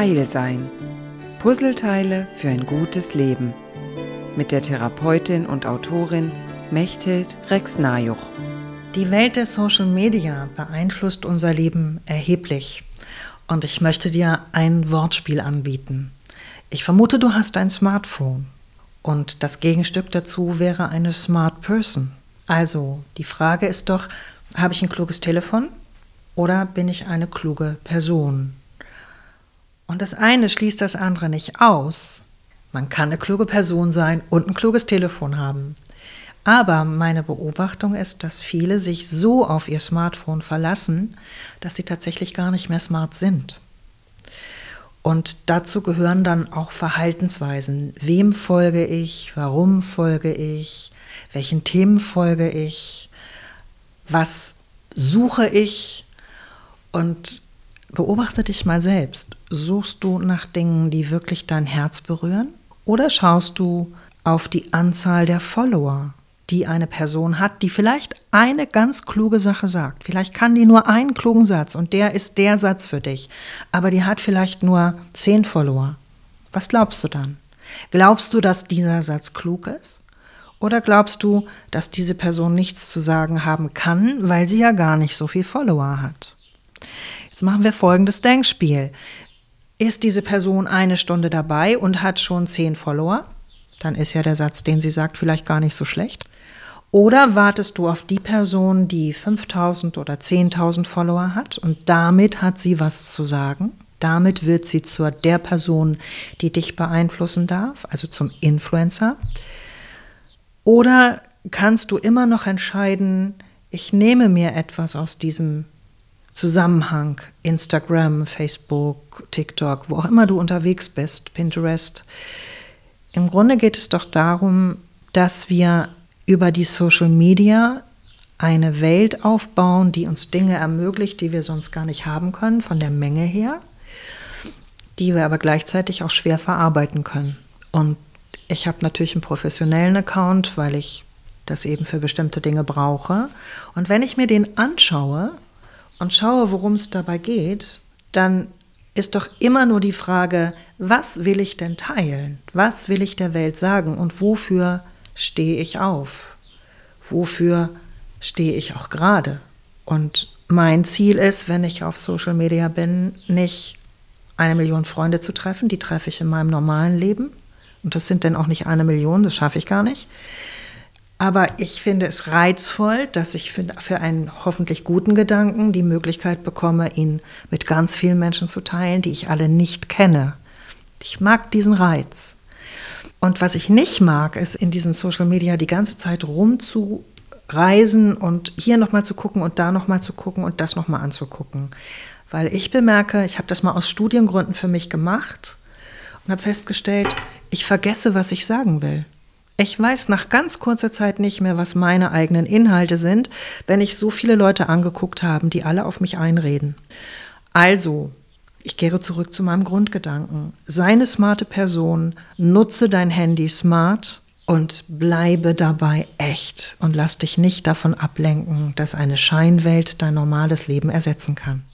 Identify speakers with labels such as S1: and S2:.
S1: Heil sein. Puzzleteile für ein gutes Leben. Mit der Therapeutin und Autorin Mechthild Rex-Najuch.
S2: Die Welt der Social Media beeinflusst unser Leben erheblich. Und ich möchte dir ein Wortspiel anbieten. Ich vermute, du hast ein Smartphone. Und das Gegenstück dazu wäre eine Smart Person. Also, die Frage ist doch, habe ich ein kluges Telefon oder bin ich eine kluge Person? Und das eine schließt das andere nicht aus. Man kann eine kluge Person sein und ein kluges Telefon haben. Aber meine Beobachtung ist, dass viele sich so auf ihr Smartphone verlassen, dass sie tatsächlich gar nicht mehr smart sind. Und dazu gehören dann auch Verhaltensweisen. Wem folge ich? Warum folge ich? Welchen Themen folge ich? Was suche ich? Und Beobachte dich mal selbst. Suchst du nach Dingen, die wirklich dein Herz berühren? Oder schaust du auf die Anzahl der Follower, die eine Person hat, die vielleicht eine ganz kluge Sache sagt? Vielleicht kann die nur einen klugen Satz und der ist der Satz für dich. Aber die hat vielleicht nur zehn Follower. Was glaubst du dann? Glaubst du, dass dieser Satz klug ist? Oder glaubst du, dass diese Person nichts zu sagen haben kann, weil sie ja gar nicht so viel Follower hat? Jetzt machen wir folgendes Denkspiel. Ist diese Person eine Stunde dabei und hat schon zehn Follower? Dann ist ja der Satz, den sie sagt, vielleicht gar nicht so schlecht. Oder wartest du auf die Person, die 5000 oder 10.000 Follower hat und damit hat sie was zu sagen? Damit wird sie zur der Person, die dich beeinflussen darf, also zum Influencer. Oder kannst du immer noch entscheiden, ich nehme mir etwas aus diesem Zusammenhang, Instagram, Facebook, TikTok, wo auch immer du unterwegs bist, Pinterest. Im Grunde geht es doch darum, dass wir über die Social Media eine Welt aufbauen, die uns Dinge ermöglicht, die wir sonst gar nicht haben können, von der Menge her, die wir aber gleichzeitig auch schwer verarbeiten können. Und ich habe natürlich einen professionellen Account, weil ich das eben für bestimmte Dinge brauche. Und wenn ich mir den anschaue, und schaue, worum es dabei geht, dann ist doch immer nur die Frage, was will ich denn teilen? Was will ich der Welt sagen? Und wofür stehe ich auf? Wofür stehe ich auch gerade? Und mein Ziel ist, wenn ich auf Social Media bin, nicht eine Million Freunde zu treffen, die treffe ich in meinem normalen Leben. Und das sind dann auch nicht eine Million, das schaffe ich gar nicht. Aber ich finde es reizvoll, dass ich für, für, einen hoffentlich guten Gedanken die Möglichkeit bekomme, ihn mit ganz vielen Menschen zu teilen, die ich alle nicht kenne. Ich mag diesen Reiz. Und was ich nicht mag, ist in diesen Social Media die ganze Zeit rumzureisen und hier nochmal zu gucken und da nochmal zu gucken und das nochmal anzugucken. Weil ich bemerke, ich habe das mal aus Studiengründen für mich gemacht und habe festgestellt, ich vergesse, was ich sagen will. Ich weiß nach ganz kurzer Zeit nicht mehr, was meine eigenen Inhalte sind, wenn ich so viele Leute angeguckt habe, die alle auf mich einreden. Also, ich kehre zurück zu meinem Grundgedanken. Sei eine smarte Person, nutze dein Handy smart und bleibe dabei echt und lass dich nicht davon ablenken, dass eine Scheinwelt dein normales Leben ersetzen kann.